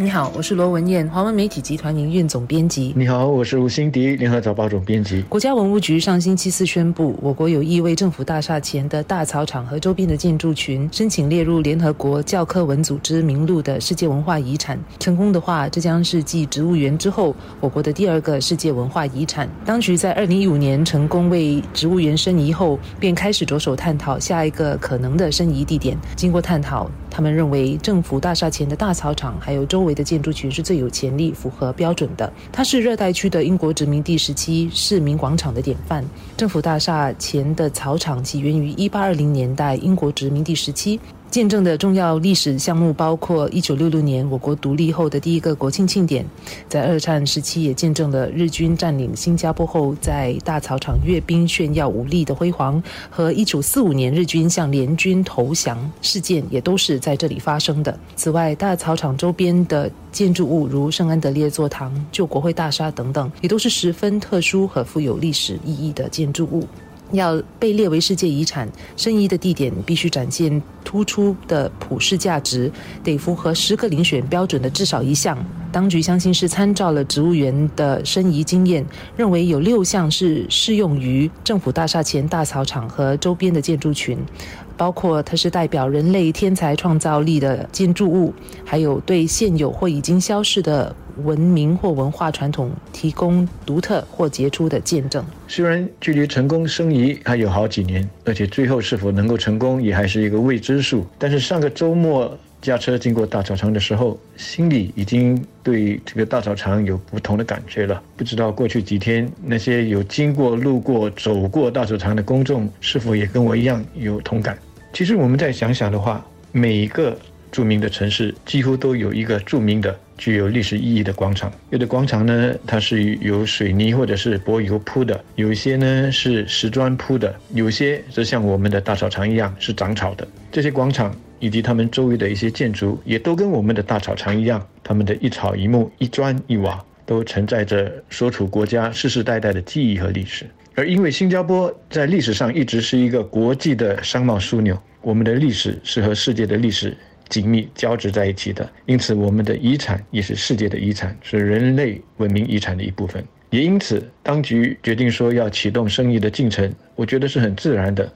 你好，我是罗文燕，华文媒体集团营运总编辑。你好，我是吴欣迪，联合早报总编辑。国家文物局上星期四宣布，我国有意为政府大厦前的大草场和周边的建筑群申请列入联合国教科文组织名录的世界文化遗产。成功的话，这将是继植物园之后，我国的第二个世界文化遗产。当局在二零一五年成功为植物园申遗后，便开始着手探讨下一个可能的申遗地点。经过探讨，他们认为政府大厦前的大草场还有周围的建筑群是最有潜力、符合标准的。它是热带区的英国殖民地时期市民广场的典范。政府大厦前的草场起源于一八二零年代英国殖民地时期。见证的重要历史项目包括一九六六年我国独立后的第一个国庆庆典，在二战时期也见证了日军占领新加坡后在大草场阅兵炫耀武力的辉煌，和一九四五年日军向联军投降事件也都是在这里发生的。此外，大草场周边的建筑物如圣安德烈座堂、旧国会大厦等等，也都是十分特殊和富有历史意义的建筑物。要被列为世界遗产，申遗的地点必须展现突出的普世价值，得符合十个遴选标准的至少一项。当局相信是参照了植物园的申遗经验，认为有六项是适用于政府大厦前大草场和周边的建筑群，包括它是代表人类天才创造力的建筑物，还有对现有或已经消逝的。文明或文化传统提供独特或杰出的见证。虽然距离成功申遗还有好几年，而且最后是否能够成功也还是一个未知数。但是上个周末驾车经过大草场的时候，心里已经对这个大草场有不同的感觉了。不知道过去几天那些有经过、路过、走过大草场的公众，是否也跟我一样有同感？其实我们再想想的话，每一个。著名的城市几乎都有一个著名的、具有历史意义的广场。有的广场呢，它是由水泥或者是柏油铺的；有一些呢是石砖铺的；有些则像我们的大草场一样是长草的。这些广场以及它们周围的一些建筑，也都跟我们的大草场一样，它们的一草一木、一砖一瓦，都承载着所处国家世世代代的记忆和历史。而因为新加坡在历史上一直是一个国际的商贸枢纽，我们的历史是和世界的历史。紧密交织在一起的，因此我们的遗产也是世界的遗产，是人类文明遗产的一部分。也因此，当局决定说要启动生意的进程，我觉得是很自然的。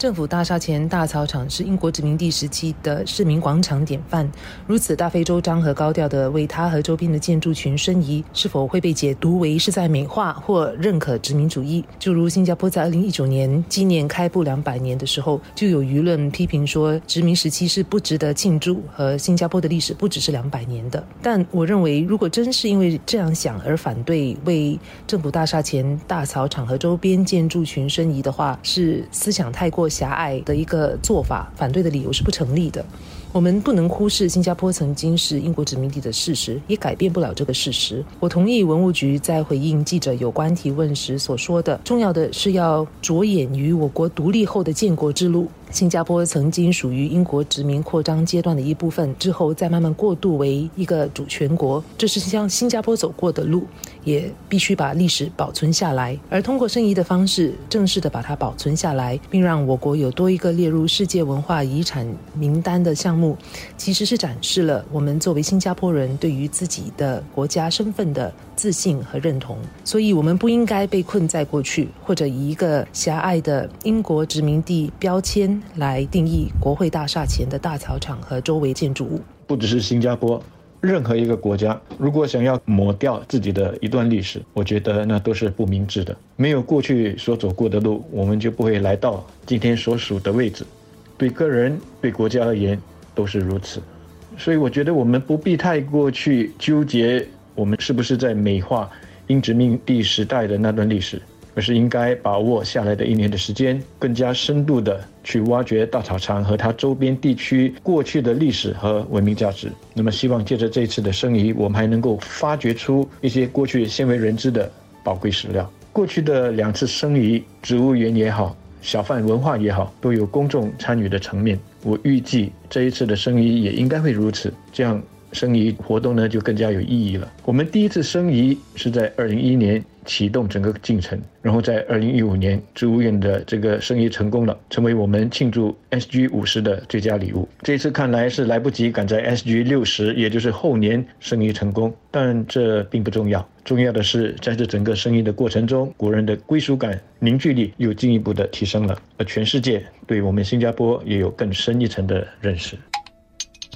政府大厦前大草场是英国殖民地时期的市民广场典范。如此大费周章和高调的为它和周边的建筑群申遗，是否会被解读为是在美化或认可殖民主义？就如新加坡在二零一九年纪念开埠两百年的时候，就有舆论批评说殖民时期是不值得庆祝，和新加坡的历史不只是两百年的。但我认为，如果真是因为这样想而反对为政府大厦前大草场和周边建筑群申遗的话，是思想太过。狭隘的一个做法，反对的理由是不成立的。我们不能忽视新加坡曾经是英国殖民地的事实，也改变不了这个事实。我同意文物局在回应记者有关提问时所说的，重要的是要着眼于我国独立后的建国之路。新加坡曾经属于英国殖民扩张阶段的一部分，之后再慢慢过渡为一个主权国，这是向新加坡走过的路，也必须把历史保存下来。而通过申遗的方式，正式的把它保存下来，并让我国有多一个列入世界文化遗产名单的项目，目其实是展示了我们作为新加坡人对于自己的国家身份的自信和认同。所以，我们不应该被困在过去，或者以一个狭隘的英国殖民地标签。来定义国会大厦前的大草场和周围建筑物。不只是新加坡，任何一个国家，如果想要抹掉自己的一段历史，我觉得那都是不明智的。没有过去所走过的路，我们就不会来到今天所属的位置。对个人、对国家而言都是如此。所以，我觉得我们不必太过去纠结我们是不是在美化英殖民地时代的那段历史。而是应该把握下来的一年的时间，更加深度的去挖掘大草场和它周边地区过去的历史和文明价值。那么，希望借着这次的申遗，我们还能够发掘出一些过去鲜为人知的宝贵史料。过去的两次申遗，植物园也好，小贩文化也好，都有公众参与的层面。我预计这一次的申遗也应该会如此，这样申遗活动呢就更加有意义了。我们第一次申遗是在二零一一年。启动整个进程，然后在二零一五年植物园的这个申遗成功了，成为我们庆祝 SG 五十的最佳礼物。这次看来是来不及赶在 SG 六十，也就是后年申遗成功，但这并不重要。重要的是，在这整个生意的过程中，国人的归属感、凝聚力又进一步的提升了，而全世界对我们新加坡也有更深一层的认识。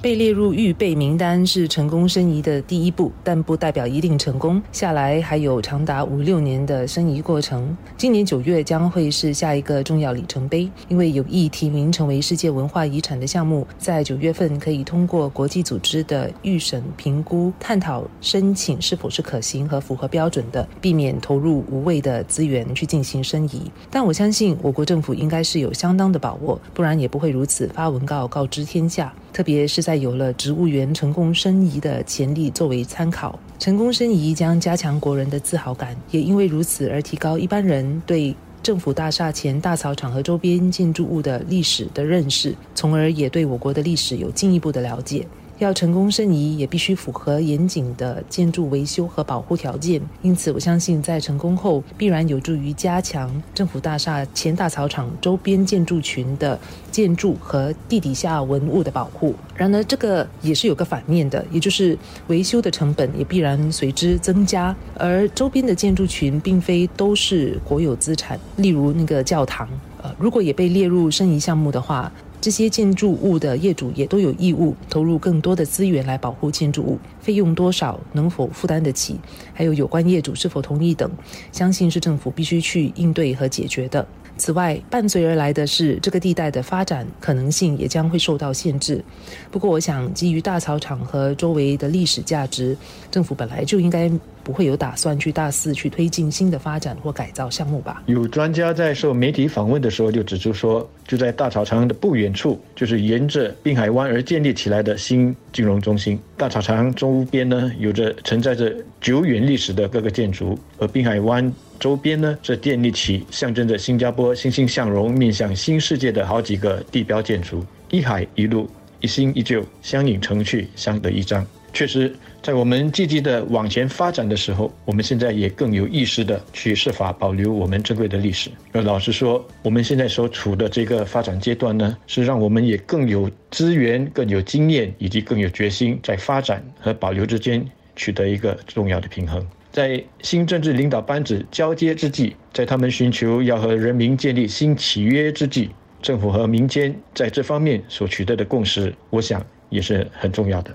被列入预备名单是成功申遗的第一步，但不代表一定成功。下来还有长达五六年的申遗过程。今年九月将会是下一个重要里程碑，因为有意提名成为世界文化遗产的项目，在九月份可以通过国际组织的预审评估，探讨申请是否是可行和符合标准的，避免投入无谓的资源去进行申遗。但我相信我国政府应该是有相当的把握，不然也不会如此发文告告知天下。特别是在有了植物园成功申遗的潜力作为参考，成功申遗将加强国人的自豪感，也因为如此而提高一般人对政府大厦前大草场和周边建筑物的历史的认识，从而也对我国的历史有进一步的了解。要成功申遗，也必须符合严谨的建筑维修和保护条件。因此，我相信在成功后，必然有助于加强政府大厦前大草场周边建筑群的建筑和地底下文物的保护。然而，这个也是有个反面的，也就是维修的成本也必然随之增加。而周边的建筑群并非都是国有资产，例如那个教堂，呃，如果也被列入申遗项目的话。这些建筑物的业主也都有义务投入更多的资源来保护建筑物，费用多少，能否负担得起，还有有关业主是否同意等，相信是政府必须去应对和解决的。此外，伴随而来的是这个地带的发展可能性也将会受到限制。不过，我想基于大草场和周围的历史价值，政府本来就应该。不会有打算去大肆去推进新的发展或改造项目吧？有专家在受媒体访问的时候就指出说，就在大草场的不远处，就是沿着滨海湾而建立起来的新金融中心。大草场周边呢，有着承载着久远历史的各个建筑，而滨海湾周边呢，则建立起象征着新加坡欣欣向荣、面向新世界的好几个地标建筑。一海一路，一新一旧，相映成趣，相得益彰。确实，在我们积极的往前发展的时候，我们现在也更有意识的去设法保留我们珍贵的历史。而老实说，我们现在所处的这个发展阶段呢，是让我们也更有资源、更有经验，以及更有决心，在发展和保留之间取得一个重要的平衡。在新政治领导班子交接之际，在他们寻求要和人民建立新契约之际，政府和民间在这方面所取得的共识，我想也是很重要的。